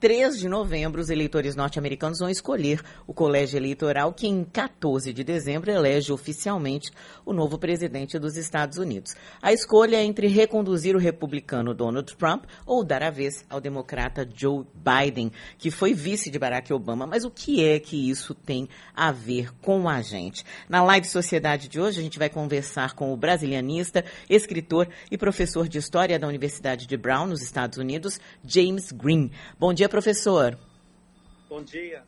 3 de novembro, os eleitores norte-americanos vão escolher o colégio eleitoral que, em 14 de dezembro, elege oficialmente o novo presidente dos Estados Unidos. A escolha é entre reconduzir o republicano Donald Trump ou dar a vez ao democrata Joe Biden, que foi vice de Barack Obama. Mas o que é que isso tem a ver com a gente? Na live Sociedade de hoje, a gente vai conversar com o brasilianista, escritor e professor de História da Universidade de Brown, nos Estados Unidos, James Green. Bom dia, professor. Bom dia.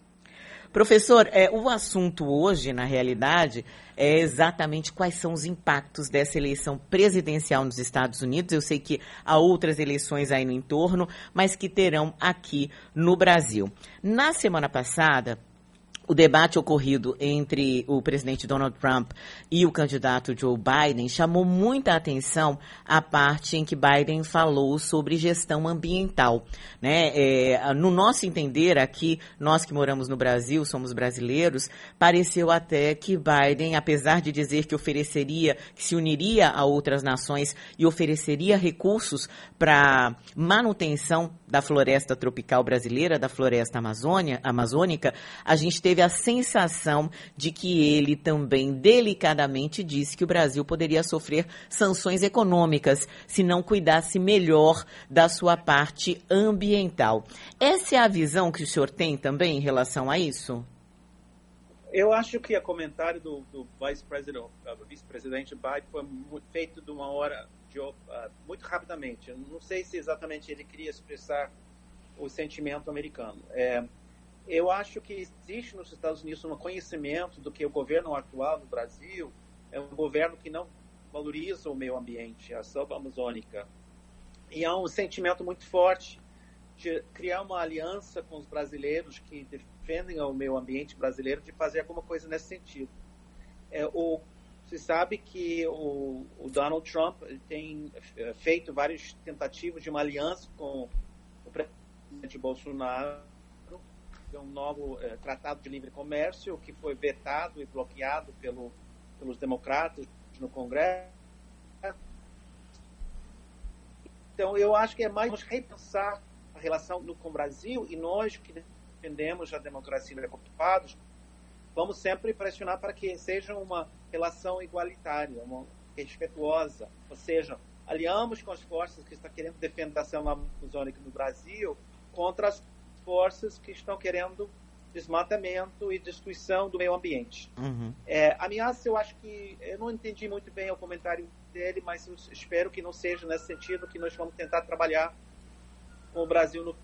Professor, é, o assunto hoje, na realidade, é exatamente quais são os impactos dessa eleição presidencial nos Estados Unidos. Eu sei que há outras eleições aí no entorno, mas que terão aqui no Brasil. Na semana passada, o debate ocorrido entre o presidente Donald Trump e o candidato Joe Biden chamou muita atenção a parte em que Biden falou sobre gestão ambiental. Né? É, no nosso entender aqui, nós que moramos no Brasil, somos brasileiros, pareceu até que Biden, apesar de dizer que ofereceria, que se uniria a outras nações e ofereceria recursos para manutenção da floresta tropical brasileira, da floresta amazônia, amazônica, a gente teve a sensação de que ele também delicadamente disse que o Brasil poderia sofrer sanções econômicas se não cuidasse melhor da sua parte ambiental. Essa é a visão que o senhor tem também em relação a isso? Eu acho que o comentário do, do vice-presidente vice Biden foi feito de uma hora de, uh, muito rapidamente. Eu não sei se exatamente ele queria expressar o sentimento americano. É, eu acho que existe nos Estados Unidos um conhecimento do que o governo atual no Brasil é um governo que não valoriza o meio ambiente, a selva amazônica. E há um sentimento muito forte de criar uma aliança com os brasileiros que defendem o meio ambiente brasileiro, de fazer alguma coisa nesse sentido. É, o, se sabe que o, o Donald Trump tem é, feito várias tentativas de uma aliança com o presidente Bolsonaro um novo eh, tratado de livre comércio que foi vetado e bloqueado pelo, pelos democratas no Congresso. Então, eu acho que é mais repensar a relação com o Brasil e nós que defendemos a democracia ocupados, vamos sempre pressionar para que seja uma relação igualitária, uma respeituosa, ou seja, aliamos com as forças que estão querendo defender a selva amazônica no Brasil contra as forças que estão querendo desmatamento e destruição do meio ambiente. Uhum. É, ameaça, eu acho que eu não entendi muito bem o comentário dele, mas espero que não seja nesse sentido que nós vamos tentar trabalhar com o Brasil no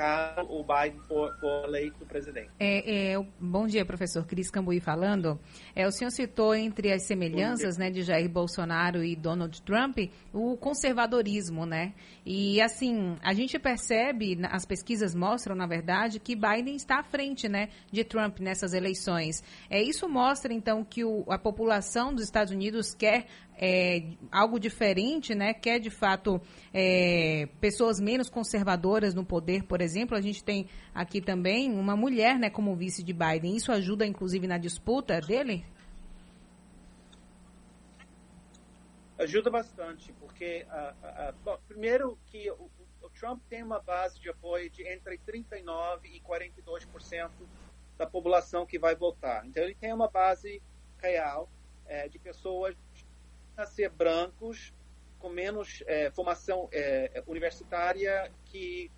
caso o Biden for, for eleito presidente. É, é, bom dia, professor Cris Cambuí falando. É, o senhor citou entre as semelhanças né, de Jair Bolsonaro e Donald Trump o conservadorismo, né? E assim, a gente percebe, as pesquisas mostram, na verdade, que Biden está à frente né, de Trump nessas eleições. É, isso mostra, então, que o, a população dos Estados Unidos quer é, algo diferente, né? Quer de fato é, pessoas menos conservadoras no poder, por exemplo. A gente tem aqui também uma mulher, né, como vice de Biden. Isso ajuda, inclusive, na disputa dele? Ajuda bastante, porque bom, primeiro que o, o Trump tem uma base de apoio de entre 39 e 42% da população que vai votar. Então ele tem uma base real é, de pessoas a ser brancos com menos é, formação é, universitária, que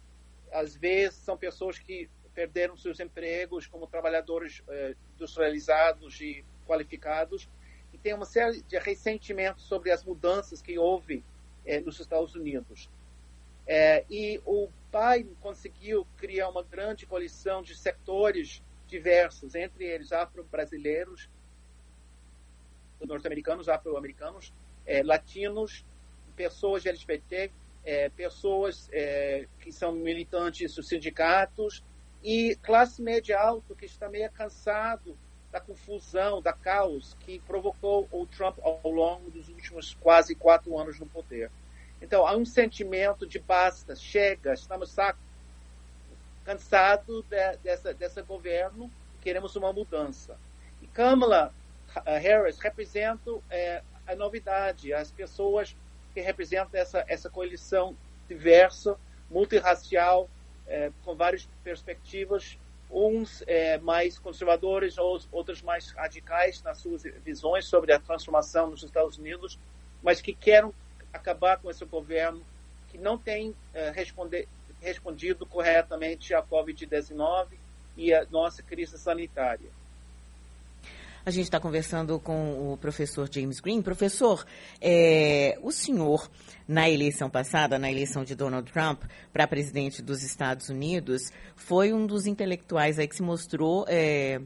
às vezes são pessoas que perderam seus empregos como trabalhadores é, industrializados e qualificados, e tem uma série de ressentimentos sobre as mudanças que houve é, nos Estados Unidos. É, e o Biden conseguiu criar uma grande coalição de setores diversos, entre eles afro-brasileiros, norte-americanos, afro-americanos, é, latinos, pessoas LGBT, é, pessoas é, que são militantes dos sindicatos e classe média alta que está meio cansado da confusão, da caos que provocou o Trump ao longo dos últimos quase quatro anos no poder. Então, há um sentimento de basta, chega, estamos cansado de, dessa, desse governo, queremos uma mudança. E Kamala Harris representa é, a novidade, as pessoas que representam essa, essa coalição diversa, multirracial, é, com várias perspectivas, uns é, mais conservadores, outros mais radicais nas suas visões sobre a transformação nos Estados Unidos, mas que querem acabar com esse governo que não tem respondido corretamente à Covid-19 e à nossa crise sanitária. A gente está conversando com o professor James Green. Professor, é, o senhor, na eleição passada, na eleição de Donald Trump para presidente dos Estados Unidos, foi um dos intelectuais aí que se mostrou. É,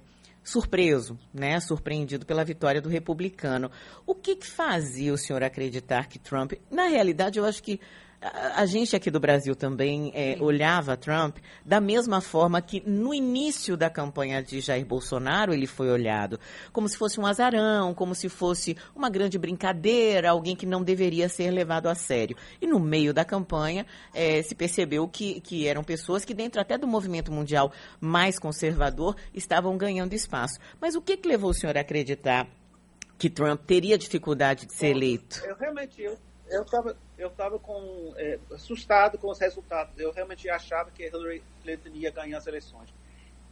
surpreso, né, surpreendido pela vitória do republicano. O que, que fazia o senhor acreditar que Trump, na realidade, eu acho que a, gente aqui do Brasil também é, olhava Trump da mesma forma que no início da campanha de Jair Bolsonaro ele foi olhado, como se fosse um azarão, como se fosse uma grande brincadeira, alguém que não deveria ser levado a sério. E no meio da campanha é, se percebeu que, que eram pessoas que dentro até do movimento mundial mais conservador estavam ganhando espaço. Mas o que, que levou o senhor a acreditar que Trump teria dificuldade de ser eleito? Eu realmente eu eu estava eu tava com, é, assustado com os resultados. Eu realmente achava que Hillary Clinton ia ganhar as eleições.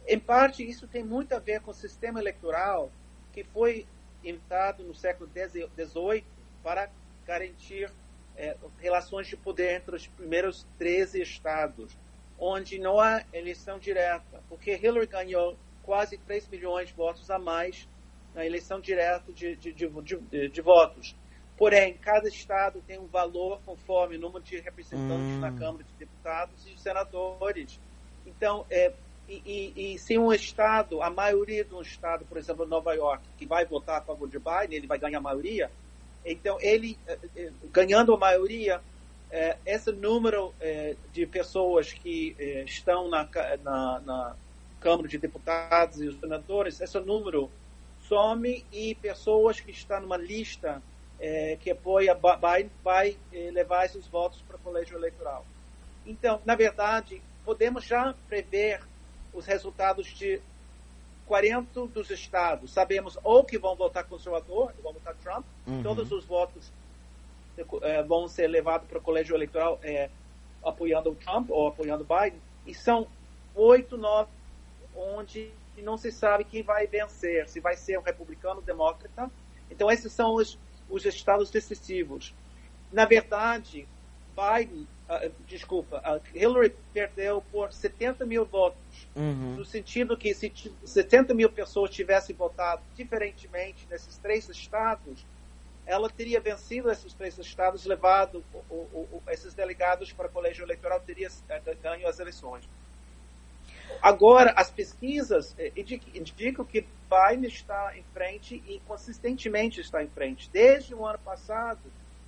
Em parte, isso tem muito a ver com o sistema eleitoral que foi inventado no século XVIII para garantir é, relações de poder entre os primeiros 13 estados, onde não há eleição direta, porque Hillary ganhou quase 3 milhões de votos a mais na eleição direta de, de, de, de, de votos. Porém, cada estado tem um valor conforme o número de representantes hum. na Câmara de Deputados e senadores. Então, é, e, e, e, se um estado, a maioria de um estado, por exemplo, Nova York, que vai votar a favor de Biden, ele vai ganhar a maioria, então ele, é, é, ganhando a maioria, é, esse número é, de pessoas que é, estão na, na, na, Câmara de Deputados e os senadores, esse número some e pessoas que estão numa lista é, que apoia Biden vai é, levar esses votos para o colégio eleitoral. Então, na verdade, podemos já prever os resultados de 40 dos estados. Sabemos ou que vão votar conservador, vão votar Trump, uhum. todos os votos é, vão ser levados para o colégio eleitoral é, apoiando o Trump ou apoiando Biden, e são oito, nove, onde não se sabe quem vai vencer, se vai ser um republicano ou democrata. Então, esses são os os estados decisivos. Na verdade, Biden, uh, desculpa, uh, Hillary perdeu por 70 mil votos, uhum. no sentido que se 70 mil pessoas tivessem votado diferentemente nesses três estados, ela teria vencido esses três estados, levado o, o, o, esses delegados para o colégio eleitoral, teria uh, ganho as eleições. Agora, as pesquisas eh, indicam que Biden está em frente e consistentemente está em frente. Desde o ano passado,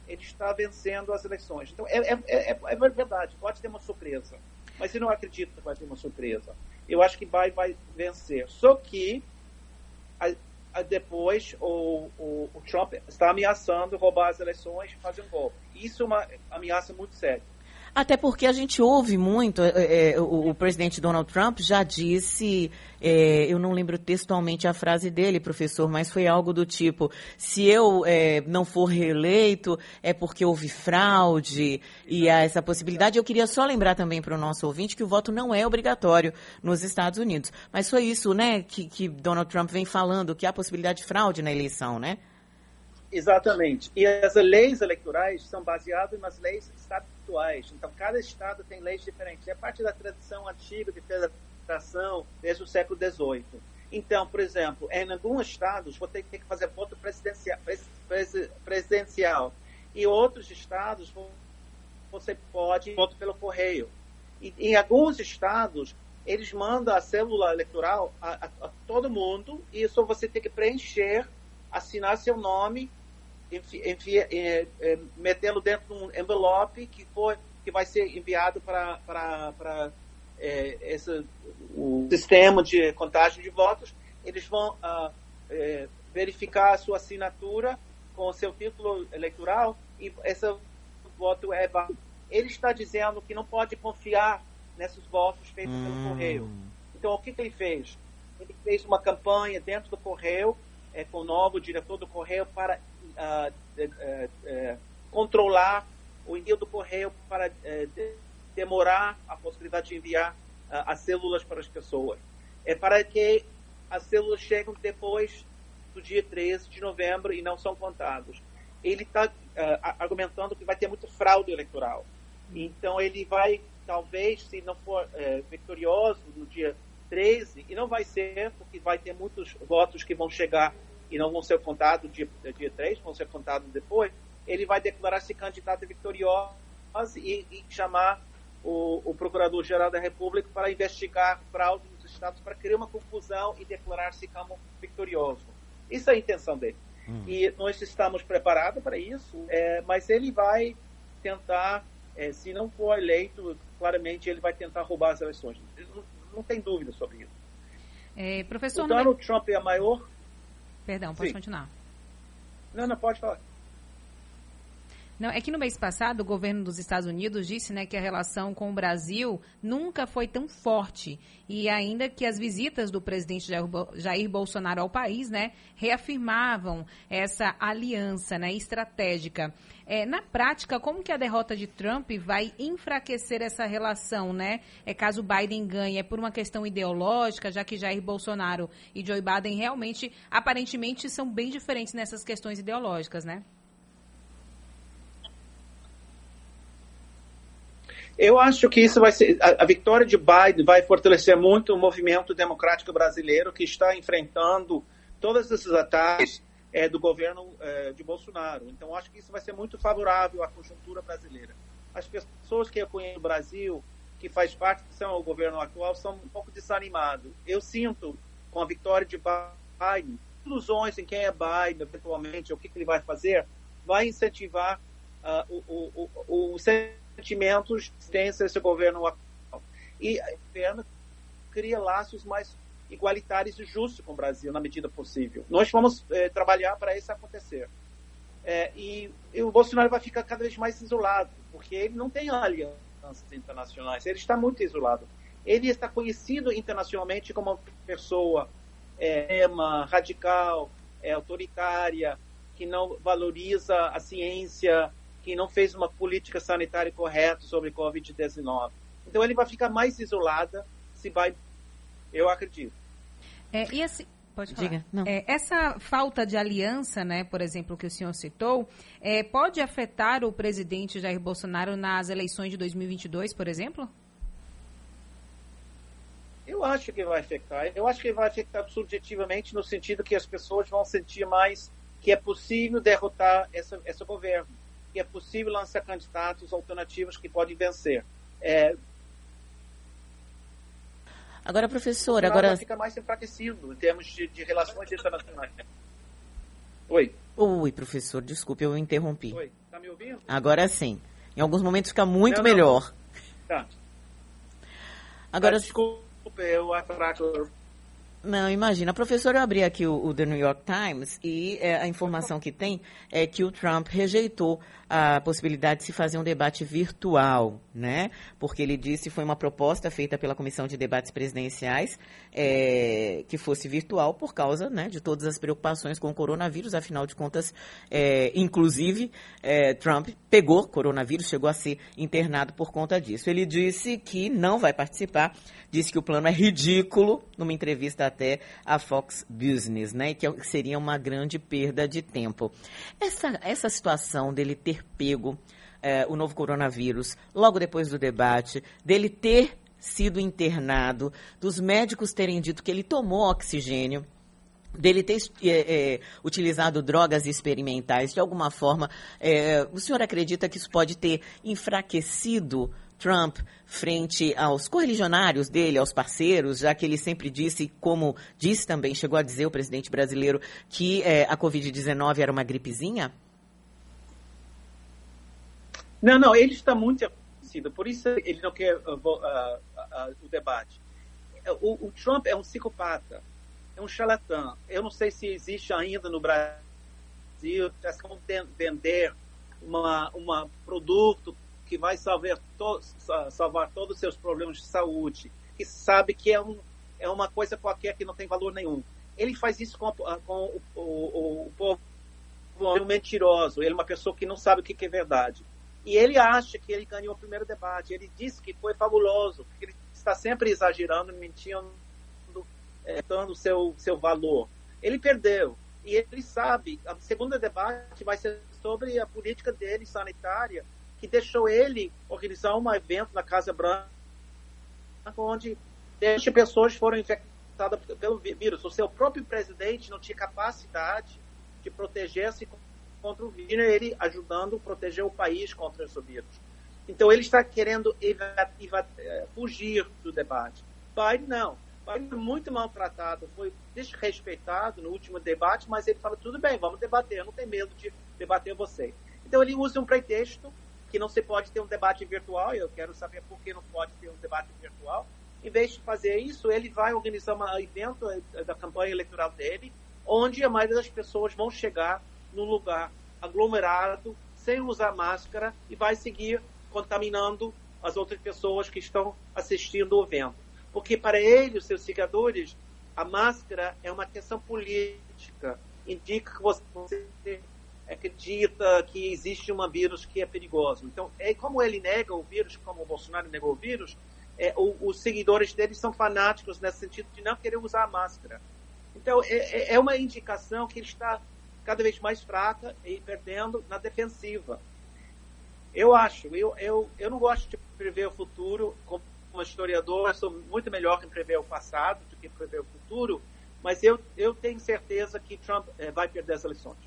ele está vencendo as eleições. Então, é, é, é, é verdade, pode ter uma surpresa. Mas eu não acredito que vai ter uma surpresa. Eu acho que Biden vai vencer. Só que a, a depois o, o, o Trump está ameaçando roubar as eleições e fazer um golpe. Isso é uma ameaça muito séria. Até porque a gente ouve muito, é, é, o, o, presidente Donald Trump já disse, é, eu não lembro textualmente a frase dele, professor, mas foi algo do tipo: se eu é, não for reeleito, é porque houve fraude e há essa possibilidade. Eu queria só lembrar também para o nosso ouvinte que o voto não é obrigatório nos Estados Unidos. Mas foi isso, né, que, que Donald Trump vem falando, que há possibilidade de fraude na eleição, né? Exatamente. E as leis eleitorais são baseadas nas leis estaduais. Então, cada estado tem leis diferentes. É parte da tradição antiga de federação desde o século XVIII. Então, por exemplo, em alguns estados você tem que fazer voto presidencial, presidencial e outros estados você pode voto pelo correio. E em alguns estados eles mandam a célula eleitoral a, a, a todo mundo e só você tem que preencher assinar seu nome, é, é, metê-lo dentro de um envelope que, for, que vai ser enviado para é, esse, o sistema de contagem de votos. Eles vão ah, é, verificar a sua assinatura com o seu título eleitoral e esse voto é válido. Ele está dizendo que não pode confiar nesses votos feitos hum. pelo correio. Então, o que, que ele fez? Ele fez uma campanha dentro do correio é, com o novo diretor do Correio para uh, uh, uh, controlar o envio do Correio para demorar a possibilidade de enviar uh, as células para as pessoas. É para que as células cheguem depois do dia 13 de novembro e não são contados. Ele está uh, argumentando que vai ter muito fraude eleitoral. Então, ele vai, talvez, se não for vitorioso no dia 13, e não vai ser, porque vai ter muitos votos que vão chegar e não vão ser contados dia, dia 3, vão ser contados depois, ele vai declarar-se candidato vitorioso e, e chamar o, o Procurador-Geral da República para investigar fraude nos estados, para criar uma confusão e declarar-se como vitorioso. Isso é a intenção dele. Hum. E nós estamos preparados para isso, é, mas ele vai tentar, é, se não for eleito, claramente ele vai tentar roubar as eleições. Não, não tem dúvida sobre isso. É, professor, o Donald Trump é a maior. Perdão, pode Sim. continuar. Não, não, pode falar. Não, é que no mês passado o governo dos Estados Unidos disse né, que a relação com o Brasil nunca foi tão forte. E ainda que as visitas do presidente Jair Bolsonaro ao país né, reafirmavam essa aliança né, estratégica. É, na prática, como que a derrota de Trump vai enfraquecer essa relação, né? É caso Biden ganhe, é por uma questão ideológica, já que Jair Bolsonaro e Joe Biden realmente, aparentemente, são bem diferentes nessas questões ideológicas, né? Eu acho que isso vai ser. A, a, vitória de Biden vai fortalecer muito o movimento democrático brasileiro que está enfrentando todos esses ataques é, do governo é, de Bolsonaro. Então, acho que isso vai ser muito favorável à conjuntura brasileira. As pessoas que conhecem o Brasil, que faz parte do governo atual, são um pouco desanimados. Eu sinto, com a vitória de Biden, ilusões em quem é Biden, eventualmente, o que, que ele vai fazer, vai incentivar uh, o, o, o, o sentimentos tem esse governo atual. E o governo cria laços mais igualitários e justos com o Brasil, na medida possível. Nós vamos é, trabalhar para isso acontecer. É, e, e, o Bolsonaro vai ficar cada vez mais isolado, porque ele não tem alianças internacionais, ele está muito isolado. Ele está conhecido internacionalmente como uma pessoa é, radical, é, autoritária, que não valoriza a ciência, que não fez uma política sanitária correta sobre Covid-19. Então ele vai ficar mais isolada se vai, eu acredito. É, e assim, Pode falar. Diga. Não. É, essa falta de aliança, né, por exemplo, que o senhor citou, é, pode afetar o presidente Jair Bolsonaro nas eleições de 2022, por exemplo? Eu acho que vai afetar. Eu acho que vai afetar subjetivamente no sentido que as pessoas vão sentir mais que é possível derrotar essa, esse governo que é possível lançar candidatos alternativos que podem vencer. É, agora, professor, agora fica mais enfraquecido em termos de, de relações internacionais. Oi. Oi, professor, desculpe, eu interrompi. Oi, tá me ouvindo? Agora sim. Em alguns momentos fica muito não, melhor. Não. Tá. Agora, ah, desculpe, eu atraso não, imagina. Professor, eu abri aqui o, o The New York Times e é, a informação que tem é que o Trump rejeitou a possibilidade de se fazer um debate virtual, né? Porque ele disse foi uma proposta feita pela Comissão de Debates Presidenciais é, que fosse virtual por causa né, de todas as preocupações com o coronavírus. Afinal de contas, é, inclusive, é, Trump pegou coronavírus, chegou a ser internado por conta disso. Ele disse que não vai participar, disse que o plano é ridículo, numa entrevista até à Fox Business, né? E que seria uma grande perda de tempo. Essa, essa situação dele ter ter pego é, o novo coronavírus logo depois do debate, dele ter sido internado, dos médicos terem dito que ele tomou oxigênio, dele ter é, é, utilizado drogas experimentais, de alguma forma, é, o senhor acredita que isso pode ter enfraquecido Trump frente aos correligionários dele, aos parceiros, já que ele sempre disse, como disse também, chegou a dizer o presidente brasileiro, que é, a Covid-19 era uma gripezinha? Não, não, ele está muito conhecido, por isso ele não quer uh, uh, uh, o debate. O, o, Trump é um psicopata, é um charlatão. Eu não sei se existe ainda no Brasil como vender uma, uma produto que vai salvar, to, salvar todos os seus problemas de saúde, que sabe que é, um, é uma coisa qualquer que não tem valor nenhum. Ele faz isso com, com o, o, o povo, um mentiroso, ele é uma pessoa que não sabe o que é verdade. E ele acha que ele ganhou o primeiro debate. Ele disse que foi fabuloso, ele está sempre exagerando, mentindo, é, dando seu, seu valor. Ele perdeu. E ele sabe, a segunda debate vai ser sobre a política dele sanitária, que deixou ele organizar um evento na Casa Branca, onde 20 pessoas foram infectadas pelo vírus. O seu próprio presidente não tinha capacidade de proteger-se contra o vírus, ele ajudando a proteger o país contra esse vírus. Então, ele está querendo eh, fugir do debate. Biden, não. Biden foi muito maltratado, foi desrespeitado no último debate, mas ele fala, tudo bem, vamos debater, eu não tenho medo de debater você. Então, ele usa um pretexto que não se pode ter um debate virtual, eu quero saber por que não pode ter um debate virtual. Em vez de fazer isso, ele vai organizar um evento eh, da campanha eleitoral dele, onde a maioria das pessoas vão chegar num lugar aglomerado, sem usar máscara, e vai seguir contaminando as outras pessoas que estão assistindo o evento. Porque para ele, os seus seguidores, a máscara é uma questão política. Indica que você acredita que existe um vírus que é perigoso. Então, é como ele nega o vírus, como o Bolsonaro negou o vírus, é, o, os seguidores dele são fanáticos nesse sentido de não querer usar a máscara. Então, é, é, é uma indicação que ele está cada vez mais fraca e perdendo na defensiva. Eu acho, eu, eu, eu não gosto de prever o futuro como historiador, sou muito melhor em prever o passado do que prever o futuro, mas eu, eu tenho certeza que Trump é, vai perder as eleições.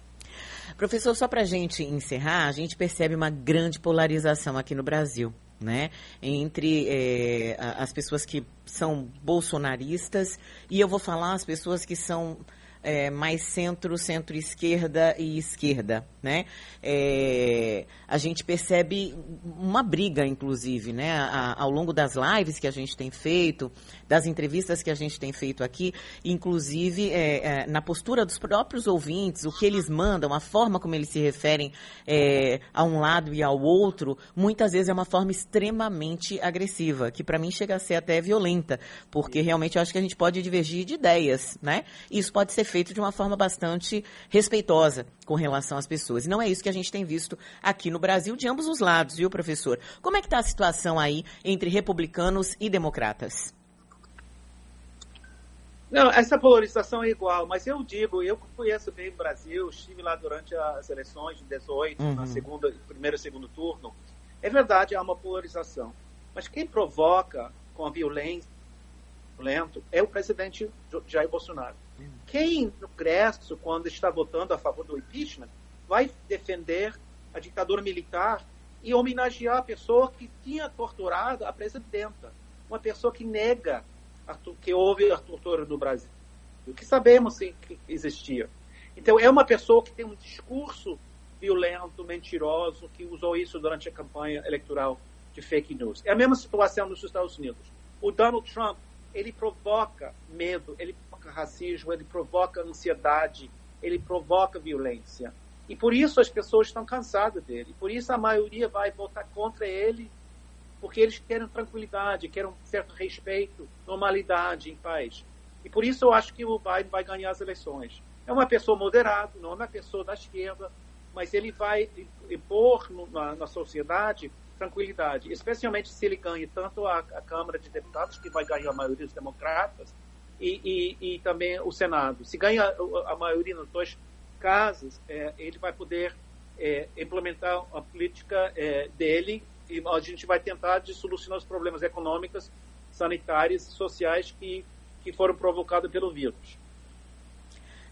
Professor, só para a gente encerrar, a gente percebe uma grande polarização aqui no Brasil. Né, entre é, as pessoas que são bolsonaristas e eu vou falar as pessoas que são é, mais centro, centro-esquerda e esquerda, né? É, a gente percebe uma briga, inclusive, né? A, ao longo das lives que a gente tem feito, das entrevistas que a gente tem feito aqui, inclusive é, é na postura dos próprios ouvintes, o que eles mandam, a forma como eles se referem é, a um lado e ao outro, muitas vezes é uma forma extremamente agressiva, que para mim chega a ser até violenta, porque realmente eu acho que a gente pode divergir de ideias, né? Isso pode ser feito de uma forma bastante respeitosa com relação às pessoas. E não é isso que a gente tem visto aqui no Brasil, de ambos os lados, viu, professor? Como é que está a situação aí entre republicanos e democratas? Não, essa polarização é igual, mas eu digo, eu conheço bem o Brasil, estive lá durante as eleições de 18, uhum. na segunda, primeiro e segundo turno. É verdade, há uma polarização. Mas quem provoca com a violência lento é o presidente Jair Bolsonaro. Quem no Congresso, quando está votando a favor do impeachment, vai defender a ditadura militar e homenagear a pessoa que tinha torturado a presidenta, uma pessoa que nega a, que houve a tortura no Brasil, o que sabemos sim, que existia. Então é uma pessoa que tem um discurso violento, mentiroso, que usou isso durante a campanha eleitoral de fake news. É a mesma situação nos Estados Unidos. O Donald Trump ele provoca medo, ele racismo, ele provoca ansiedade, ele provoca violência. E por isso as pessoas estão cansadas dele. Por isso a maioria vai votar contra ele, porque eles querem tranquilidade, querem um certo respeito, normalidade, em paz. E por isso eu acho que o Biden vai ganhar as eleições. É uma pessoa moderada, não é uma pessoa da esquerda, mas ele vai impor na, na sociedade tranquilidade, especialmente se ele ganha tanto a, a, Câmara de Deputados, que vai ganhar a maioria dos democratas, e, e, e também o Senado. Se ganha a, maioria nos dois casos, é, ele vai poder é, implementar a política é, dele e a gente vai tentar de solucionar os problemas econômicos, sanitários sociais que, que foram provocados pelo vírus.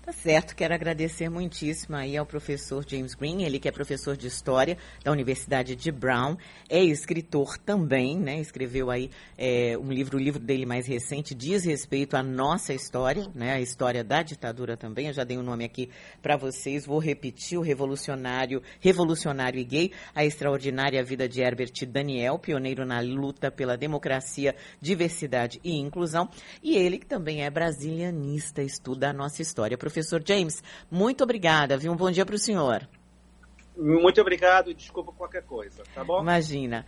Tá certo, quero agradecer muitíssimo aí ao professor James Green, ele que é professor de História da Universidade de Brown, é escritor também, né? Escreveu aí é, um livro, o livro dele mais recente diz respeito à nossa história, né? A história da ditadura também. Eu já dei o um nome aqui para vocês, vou repetir: o revolucionário, revolucionário e gay, a extraordinária vida de Herbert Daniel, pioneiro na luta pela democracia, diversidade e inclusão, e ele que também é brasilianista, estuda a nossa história. Professor professor James, muito obrigada, viu? Um bom dia para o senhor. Muito obrigado e desculpa qualquer coisa, tá bom? Imagina.